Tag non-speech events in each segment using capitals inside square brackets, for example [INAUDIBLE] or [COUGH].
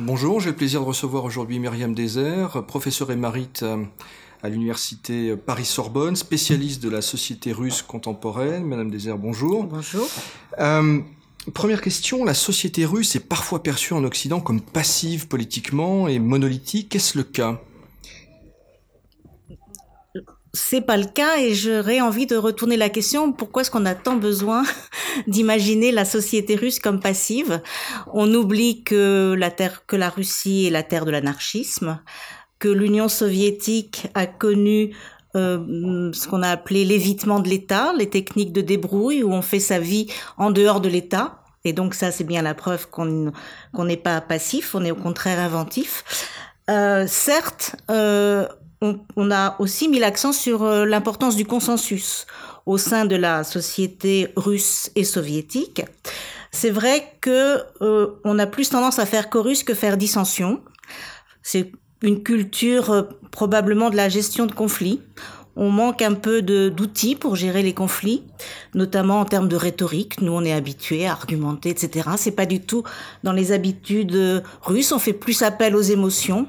Bonjour, j'ai le plaisir de recevoir aujourd'hui Myriam Désert, professeure émérite à l'université Paris-Sorbonne, spécialiste de la société russe contemporaine. Madame Désert, bonjour. Bonjour. Euh, première question, la société russe est parfois perçue en Occident comme passive politiquement et monolithique. Est-ce le cas? C'est pas le cas et j'aurais envie de retourner la question pourquoi est-ce qu'on a tant besoin [LAUGHS] d'imaginer la société russe comme passive? On oublie que la terre que la Russie est la terre de l'anarchisme, que l'Union soviétique a connu euh, ce qu'on a appelé l'évitement de l'État, les techniques de débrouille où on fait sa vie en dehors de l'État. Et donc ça, c'est bien la preuve qu'on n'est pas passif, on est au contraire inventif. Euh, certes, euh, on, a aussi mis l'accent sur euh, l'importance du consensus au sein de la société russe et soviétique. C'est vrai que euh, on a plus tendance à faire chorus que faire dissension. C'est une culture euh, probablement de la gestion de conflits. On manque un peu d'outils pour gérer les conflits, notamment en termes de rhétorique. Nous, on est habitués à argumenter, etc. C'est pas du tout dans les habitudes russes. On fait plus appel aux émotions.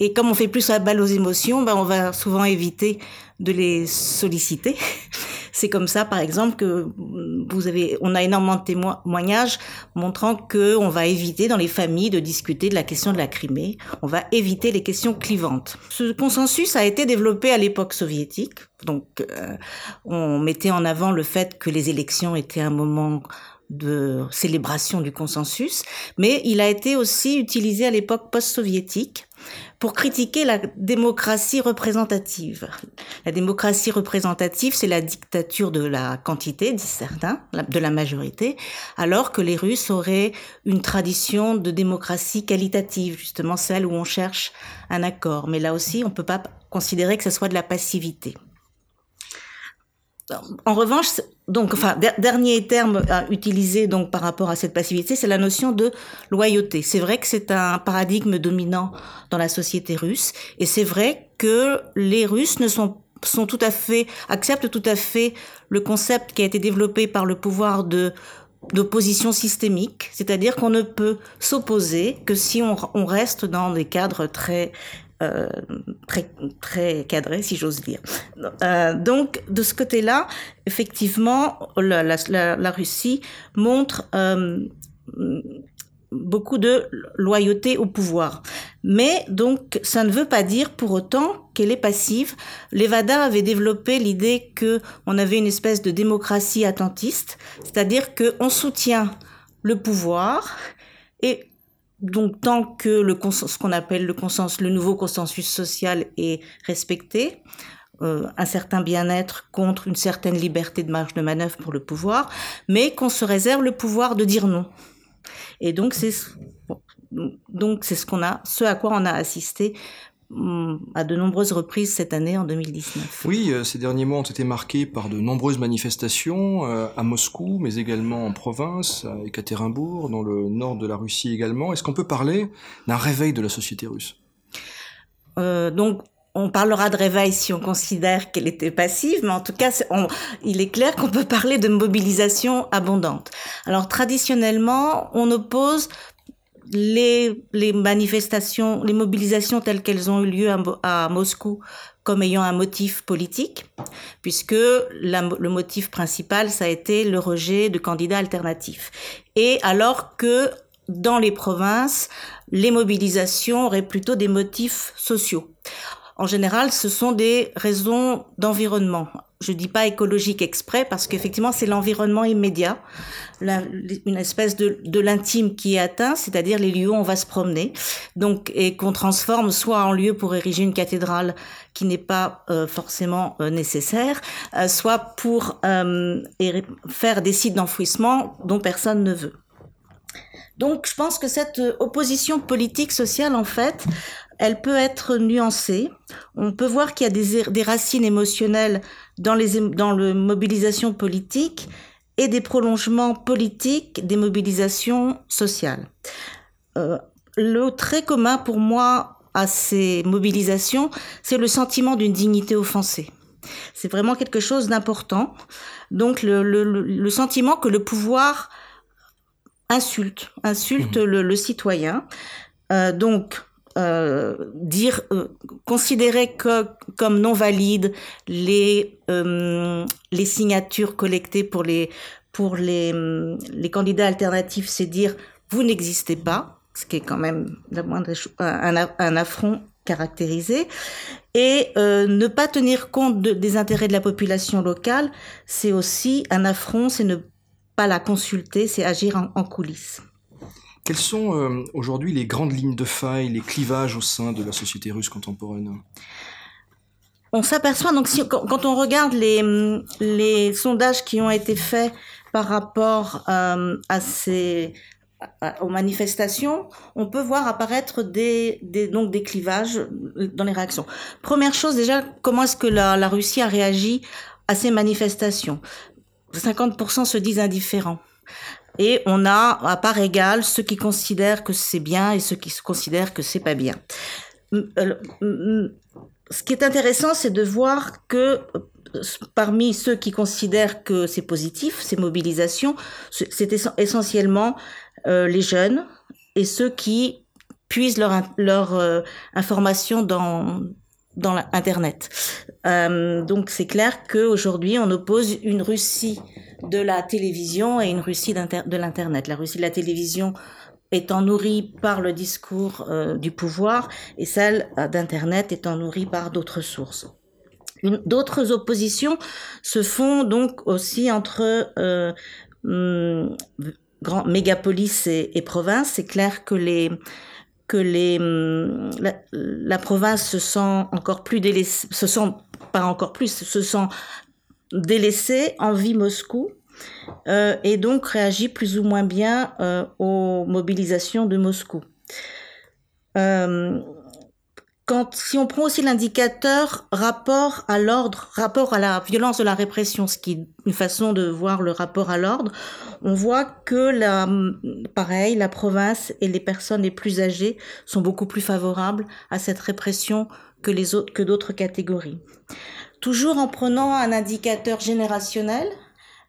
Et comme on fait plus appel aux émotions, ben on va souvent éviter de les solliciter. [LAUGHS] C'est comme ça, par exemple, que vous avez, on a énormément de témoignages montrant que on va éviter dans les familles de discuter de la question de la Crimée. On va éviter les questions clivantes. Ce consensus a été développé à l'époque soviétique. Donc, euh, on mettait en avant le fait que les élections étaient un moment de célébration du consensus, mais il a été aussi utilisé à l'époque post-soviétique pour critiquer la démocratie représentative. La démocratie représentative, c'est la dictature de la quantité, disent certains, de la majorité, alors que les Russes auraient une tradition de démocratie qualitative, justement celle où on cherche un accord. Mais là aussi, on ne peut pas considérer que ce soit de la passivité. En revanche, donc, enfin, dernier terme à utiliser donc par rapport à cette passivité, c'est la notion de loyauté. C'est vrai que c'est un paradigme dominant dans la société russe, et c'est vrai que les Russes ne sont sont tout à fait acceptent tout à fait le concept qui a été développé par le pouvoir de d'opposition systémique, c'est-à-dire qu'on ne peut s'opposer que si on, on, reste dans des cadres très euh, très, très cadré, si j'ose dire. Euh, donc, de ce côté-là, effectivement, la, la, Russie montre euh, beaucoup de loyauté au pouvoir. Mais donc, ça ne veut pas dire pour autant qu'elle est passive. Levada avait développé l'idée que on avait une espèce de démocratie attentiste, c'est-à-dire qu'on soutient le pouvoir et donc tant que le ce qu'on appelle le consensus, le nouveau consensus social est respecté, euh, un certain bien-être contre une certaine liberté de marge de manœuvre pour le pouvoir, mais qu'on se réserve le pouvoir de dire non. Et donc c'est donc c'est ce qu'on a, ce à quoi on a assisté à de nombreuses reprises cette année en 2019. Oui, euh, ces derniers mois ont été marqués par de nombreuses manifestations euh, à Moscou, mais également en province, à Ekaterinbourg, dans le nord de la Russie également. Est-ce qu'on peut parler d'un réveil de la société russe? Euh, Donc, on parlera de réveil si on considère qu'elle était passive, mais en tout cas, il est clair qu'on peut parler de mobilisation abondante. Alors traditionnellement, on oppose les, les manifestations, les mobilisations telles qu'elles ont eu lieu à, Moscou comme ayant un motif politique, puisque le motif principal, ça a été le rejet de candidats alternatifs. Et alors que dans les provinces, les mobilisations auraient plutôt des motifs sociaux. En général, ce sont des raisons d'environnement je dis pas écologique exprès parce qu'effectivement c'est l'environnement immédiat, une espèce de, de l'intime qui est atteint, c'est-à-dire les lieux où on va se promener, donc et qu'on transforme soit en lieu pour ériger une cathédrale qui n'est pas euh, forcément euh, nécessaire, euh, soit pour faire des sites d'enfouissement dont personne ne veut. Donc je pense que cette opposition politique sociale en fait elle peut être nuancée. On peut voir qu'il y a des, des, racines émotionnelles dans les dans le mobilisation politique et des prolongements politiques des mobilisations sociales. Euh, le trait commun pour moi à ces mobilisations, c'est le sentiment d'une dignité offensée. C'est vraiment quelque chose d'important. Donc le, le, le, sentiment que le pouvoir insulte, insulte mmh. le, le, citoyen donc, dire, considérer que, comme non valides les, les signatures collectées pour les, pour les, les candidats alternatifs, c'est dire vous n'existez pas, ce qui est quand même la moindre un, affront caractérisé. Et euh, ne pas tenir compte des intérêts de la population locale, c'est aussi un affront, c'est ne pas la consulter, c'est agir en, coulisses. Quelles sont euh, aujourd'hui les grandes lignes de faille, les clivages au sein de la société russe contemporaine? On s'aperçoit, donc quand, on regarde les, sondages qui ont été faits par rapport euh, à ces aux manifestations, on peut voir apparaître des, des, donc des clivages dans les réactions. Première chose déjà, comment est-ce que la, la Russie a réagi à ces manifestations? 50% se disent indifférents. Et on a à part égale ceux qui considèrent que c'est bien et ceux qui considèrent que c'est pas bien. Euh, ce qui est intéressant, c'est de voir que euh, parmi ceux qui considèrent que c'est positif, ces mobilisations, c'est essentiellement euh, les jeunes et ceux qui puisent leur, information dans dans l'internet. Euh, donc c'est clair qu'aujourd'hui on oppose une Russie de la télévision et une Russie de l'internet. La Russie de la télévision étant nourrie par le discours euh, du pouvoir et celle d'internet étant nourrie par d'autres sources. D'autres oppositions se font donc aussi entre euh, hum, grand, mégapolis et, et province. C'est clair que les que les hum, la, province se sent encore plus délaissée, se sent pas encore plus, se sent délaissée, envie Moscou. Euh, et donc réagit plus ou moins bien euh, aux mobilisations de Moscou. Euh, quand, si on prend aussi l'indicateur rapport à l'ordre, rapport à la violence de la répression, ce qui est une façon de voir le rapport à l'ordre, on voit que la, pareil, la province et les personnes les plus âgées sont beaucoup plus favorables à cette répression que les autres, que d'autres catégories. Toujours en prenant un indicateur générationnel,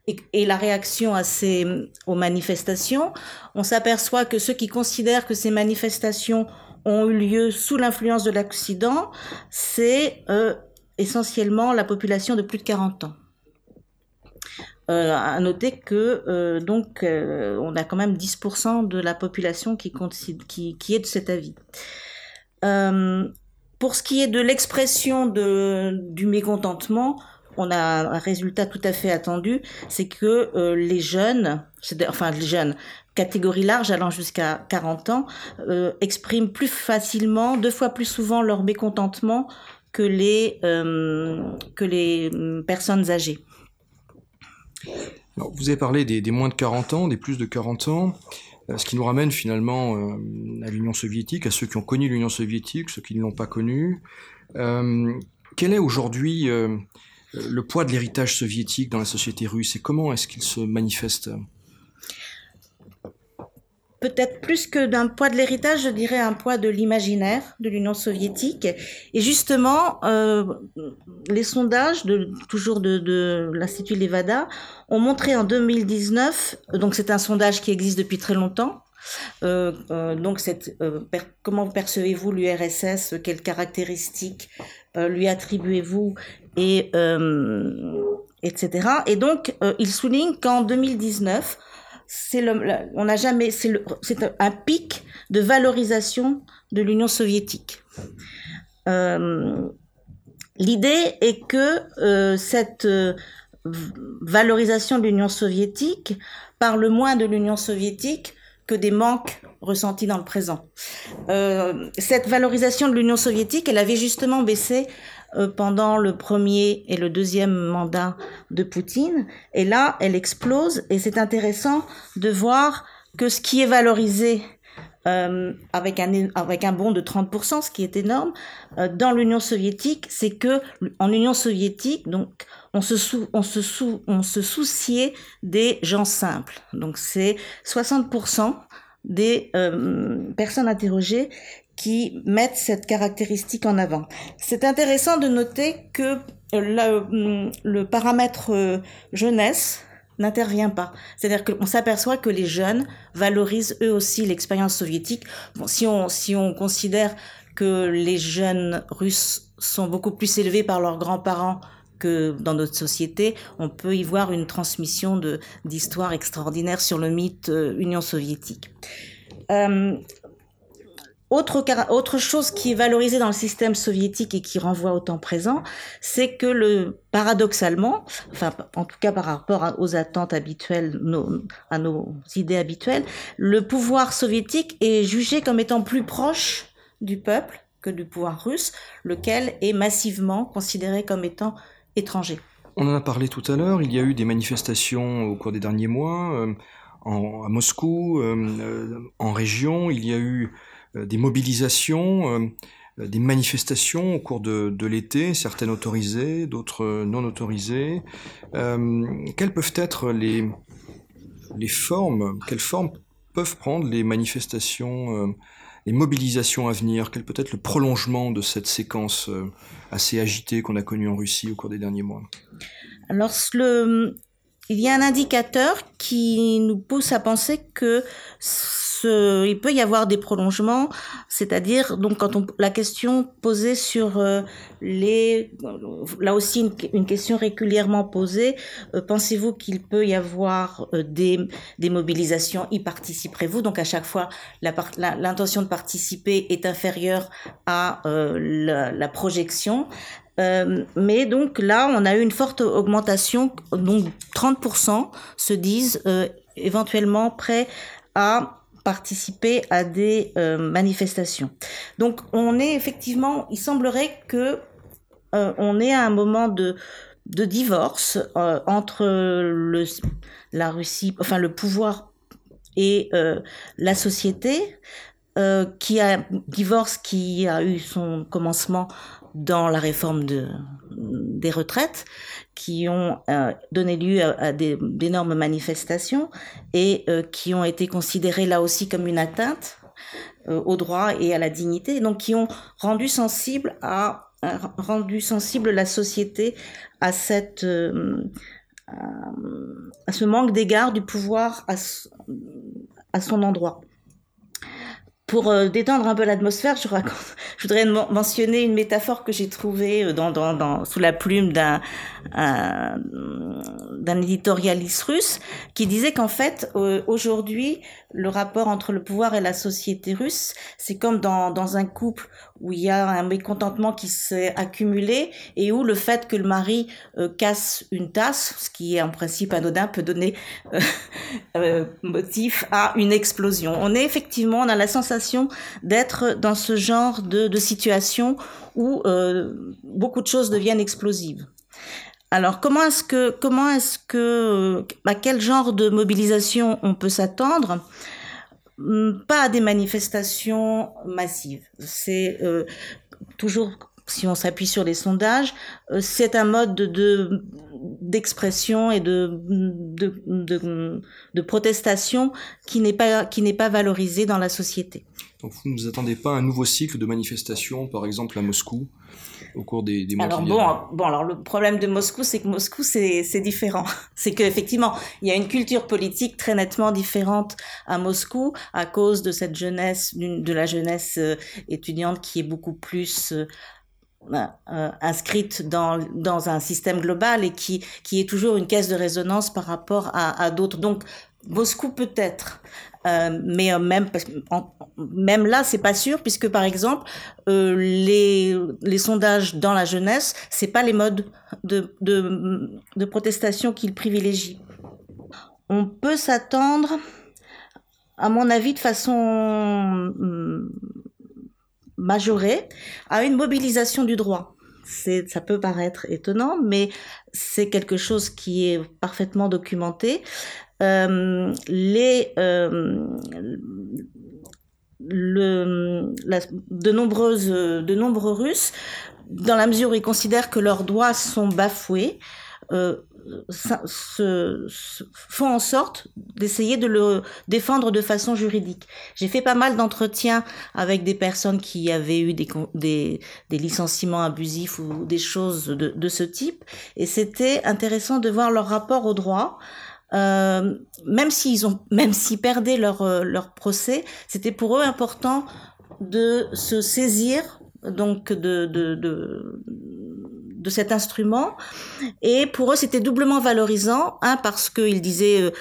et, et, la réaction à ces, aux manifestations, on s'aperçoit que ceux qui considèrent que ces manifestations ont eu lieu sous l'influence de l'Occident, c'est euh, essentiellement la population de plus de 40 ans. Euh, à noter que euh, donc euh, on a quand même 10% de la population qui, qui, est de cet avis. Pour ce qui est de l'expression du mécontentement, on a un résultat tout à fait attendu, c'est que les jeunes, enfin les jeunes, catégorie large allant jusqu'à 40 ans, euh, expriment plus facilement, deux fois plus souvent leur mécontentement que les, euh, que les personnes âgées. Vous avez parlé des, moins de 40 ans, des plus de 40 ans, euh, ce qui nous ramène finalement à l'Union soviétique, à ceux qui ont connu l'Union soviétique, ceux qui ne l'ont pas connue. Quel est aujourd'hui le poids de l'héritage soviétique dans la société russe et comment est-ce qu'il se manifeste? Peut-être plus que d'un poids de l'héritage, je dirais un poids de l'imaginaire de l'Union soviétique. Et justement, euh, les sondages, de, toujours de, l'Institut Levada, ont montré en 2019, donc c'est un sondage qui existe depuis très longtemps, euh, euh, donc, comment percevez-vous l'URSS Quelles caractéristiques lui attribuez-vous Et etc. Et donc, il souligne qu'en 2019, c'est le, un pic de valorisation de l'Union soviétique. Euh, L'idée est que euh, cette euh, valorisation de l'Union soviétique parle moins de l'Union soviétique que des manques ressentis dans le présent. Euh, cette valorisation de l'Union soviétique, elle avait justement baissé euh, pendant le premier et le deuxième mandat de Poutine. Et là, elle explose et c'est intéressant de voir que ce qui est valorisé euh, avec un avec un bond de 30%, ce qui est énorme, euh, dans l'Union soviétique, c'est que en Union soviétique, donc on se sou, on se sou, on se souciait des gens simples. Donc c'est 60% des euh, personnes interrogées qui mettent cette caractéristique en avant. C'est intéressant de noter que le, le paramètre euh, jeunesse n'intervient pas. C'est-à-dire qu'on s'aperçoit que les jeunes valorisent eux aussi l'expérience soviétique. Bon, si on, si on considère que les jeunes russes sont beaucoup plus élevés par leurs grands-parents que dans notre société, on peut y voir une transmission de d'histoire extraordinaire sur le mythe euh, Union soviétique. Euh, autre, autre chose qui est valorisée dans le système soviétique et qui renvoie au temps présent, c'est que le paradoxalement, enfin en tout cas par rapport aux attentes habituelles, à nos idées habituelles, le pouvoir soviétique est jugé comme étant plus proche du peuple que du pouvoir russe, lequel est massivement considéré comme étant On en a parlé tout à l'heure, il y a eu des manifestations au cours des derniers mois euh, en, à Moscou, euh, euh, en région, il y a eu des mobilisations, des manifestations au cours de, l'été, certaines autorisées, d'autres non autorisées. quelles peuvent être les, les formes, quelles formes peuvent prendre les manifestations, les mobilisations à venir Quel peut être le prolongement de cette séquence assez agitée qu'on a connue en Russie au cours des derniers mois? Alors, il y a un indicateur qui nous pousse à penser que il peut y avoir des prolongements, c'est-à-dire donc quand on la question posée sur euh, les là aussi une, question régulièrement posée, euh, pensez-vous qu'il peut y avoir euh, des des mobilisations? Y participerez-vous? Donc à chaque fois l'intention de participer est inférieure à la, projection. Mais donc là, on a eu une forte augmentation, donc 30% se disent éventuellement prêts à participer à des euh, manifestations. Donc on est effectivement, il semblerait que on est à un moment de divorce entre le la Russie, enfin le pouvoir et la société. qui a divorce qui a eu son commencement dans la réforme de, des retraites qui ont euh, donné lieu à, d'énormes manifestations et euh, qui ont été considérées là aussi comme une atteinte euh, au droit et à la dignité, donc qui ont rendu sensible sensible la société à ce manque d'égard du pouvoir à son endroit pour euh, détendre un peu l'atmosphère, je, [LAUGHS] voudrais mentionner une métaphore que j'ai trouvée euh, sous la plume d'un d'un éditorialiste russe qui disait qu'en fait euh, aujourd'hui le rapport entre le pouvoir et la société russe. C'est comme dans, dans un couple où il y a un mécontentement qui s'est accumulé et où le fait que le mari euh, casse une tasse ce qui est en principe anodin peut donner euh, [LAUGHS] motif à une explosion. On est effectivement on a la sensation d'être dans ce genre de, de situation où beaucoup de choses deviennent explosives alors comment est-ce que comment est-ce que à quel genre de mobilisation on peut s'attendre? Hmm, Pas à des manifestations massives. C'est euh, toujours si on s'appuie sur les sondages, euh, c'est un mode de d'expression et de de, de, de protestation qui n'est pas qui n'est pas valorisé dans la société. Donc vous ne vous attendez pas à un nouveau cycle de manifestations, par exemple à Moscou au cours des, des mois alors bon, bon, alors le problème de Moscou, c'est que Moscou, c'est différent. [LAUGHS] C'est qu'effectivement, il y a une culture politique très nettement différente à Moscou à cause de cette jeunesse, de la jeunesse euh, étudiante qui est beaucoup plus euh, inscrite dans, dans un système global et qui, qui est toujours une caisse de résonance par rapport à, d'autres. Donc, Moscou peut-être, euh, mais euh, même même là c'est pas sûr puisque par exemple euh, les les sondages dans la jeunesse c'est pas les modes de de, de protestation qu'ils privilégient. On peut s'attendre, à mon avis, de façon hum, majorée, à une mobilisation du droit. Ça peut paraître étonnant, mais c'est quelque chose qui est parfaitement documenté. Euh, les euh, de nombreux Russes, dans la mesure où ils considèrent que leurs droits sont bafoués, euh, se, font en sorte d'essayer de le défendre de façon juridique. J'ai fait pas mal d'entretiens avec des personnes qui avaient eu des, des, des licenciements abusifs ou des choses de, de ce type, et c'était intéressant de voir leur rapport au droit euh, même s'ils ont, même s'ils perdaient leur leur procès, c'était pour eux important de se saisir donc de de, de de cet instrument. Et pour eux c'était doublement valorisant. Un parce qu'ils disaient euh,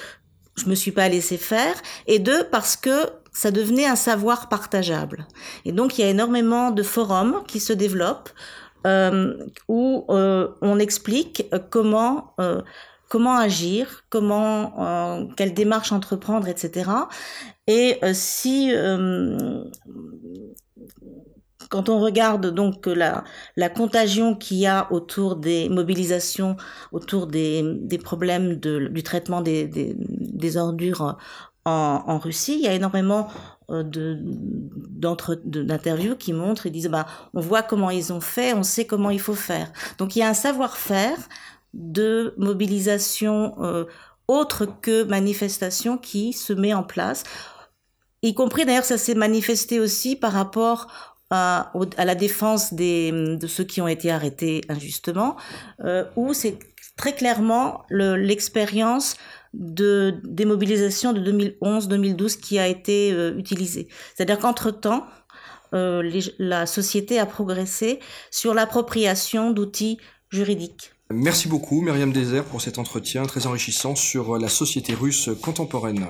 je me suis pas laissé faire et deux parce que ça devenait un savoir partageable. Et donc il y a énormément de forums qui se développent euh, où euh, on explique comment comment agir, comment quelle démarche entreprendre, etc. Et si quand on regarde donc la, contagion qu'il y a autour des mobilisations, autour des, problèmes du traitement des, ordures en, Russie, il y a énormément euh, d'interviews qui montrent et disent bah on voit comment ils ont fait, on sait comment il faut faire. Donc il y a un savoir-faire de mobilisation euh, autre que manifestation qui se met en place, y compris d'ailleurs ça s'est manifesté aussi par rapport à, la défense des, de ceux qui ont été arrêtés injustement, euh, où c'est très clairement l'expérience de démobilisation de 2011-2012 qui a été euh, utilisée. C'est-à-dire qu'entre-temps, euh, la société a progressé sur l'appropriation d'outils juridiques. Merci beaucoup, Myriam Désert, pour cet entretien très enrichissant sur la société russe contemporaine.